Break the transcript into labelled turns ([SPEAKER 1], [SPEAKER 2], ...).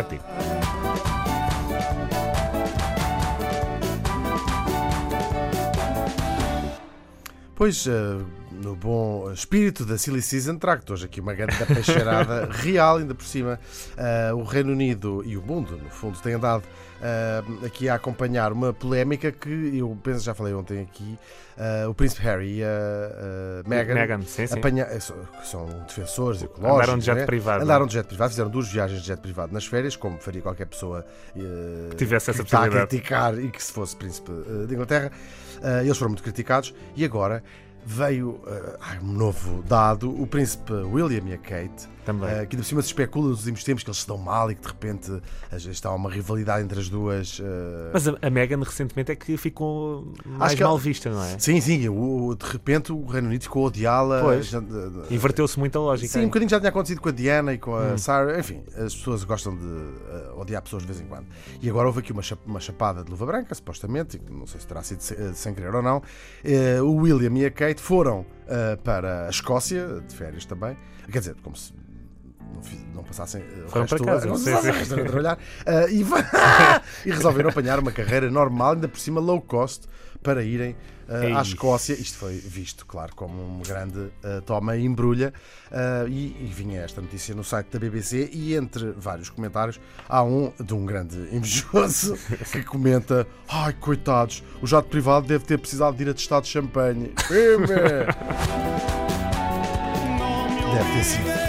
[SPEAKER 1] Digo.
[SPEAKER 2] Pois, eh, no bom espírito da Silly Season, trago-te hoje aqui uma grande peixeirada real, ainda por cima. Eh, o Reino Unido e o mundo, no fundo, têm andado eh, aqui a acompanhar uma polémica que eu penso, já falei ontem aqui, eh, o Príncipe Harry e a, Meghan,
[SPEAKER 1] Meghan, sim, sim.
[SPEAKER 2] apanha- são- defensores ecológicos.
[SPEAKER 1] Andaram de jet
[SPEAKER 2] né?
[SPEAKER 1] privado.
[SPEAKER 2] Andaram de jet privado, fizeram duas viagens de jet privado nas férias, como faria qualquer pessoa
[SPEAKER 1] Que tivesse essa
[SPEAKER 2] que está a
[SPEAKER 1] possibilidade.
[SPEAKER 2] criticar e que se fosse príncipe de Inglaterra. Eles foram muito criticados e agora veio ah, um novo dado: o príncipe William e a Kate,
[SPEAKER 1] Também.
[SPEAKER 2] eh, que por cima se especula nos últimos tempos que eles se dão mal e que de repente está uma rivalidade entre as duas. eh,
[SPEAKER 1] Mas a, a Meghan recentemente é que ficou mais
[SPEAKER 2] que ela-
[SPEAKER 1] mal vista, não é?
[SPEAKER 2] Sim, sim, o- o- de repente o Reino Unido ficou a odiá-la. De- de-
[SPEAKER 1] Inverteu-se muito a lógica.
[SPEAKER 2] Sim, um
[SPEAKER 1] aí.
[SPEAKER 2] bocadinho já tinha acontecido com a Diana e com a
[SPEAKER 1] Hum.
[SPEAKER 2] Sarah. Enfim, as pessoas gostam de eh, odiar pessoas de vez em quando. E agora houve aqui uma, cha- uma chapada de luva branca, supostamente, não sei se terá sido se- eh, sem querer ou não. O William e a Kate foram eh, para a Escócia, de férias também. Quer dizer, como se. Não, fiz- não passassem eh, o
[SPEAKER 1] Foram
[SPEAKER 2] resto,
[SPEAKER 1] para casa,
[SPEAKER 2] não
[SPEAKER 1] sim,
[SPEAKER 2] passassem
[SPEAKER 1] sim.
[SPEAKER 2] o resto a trabalhar Eh, e, e resolveram apanhar uma carreira normal, ainda por cima low cost, para irem
[SPEAKER 1] Ei.
[SPEAKER 2] à Escócia. Isto foi visto, claro, como uma grande eh, toma e embrulha. e, e vinha esta notícia no site da BBC. E entre vários comentários, há um de um grande invejoso que comenta: Ai, coitados, o jato privado deve ter precisado de ir atestado de champanhe. Deve ter sido.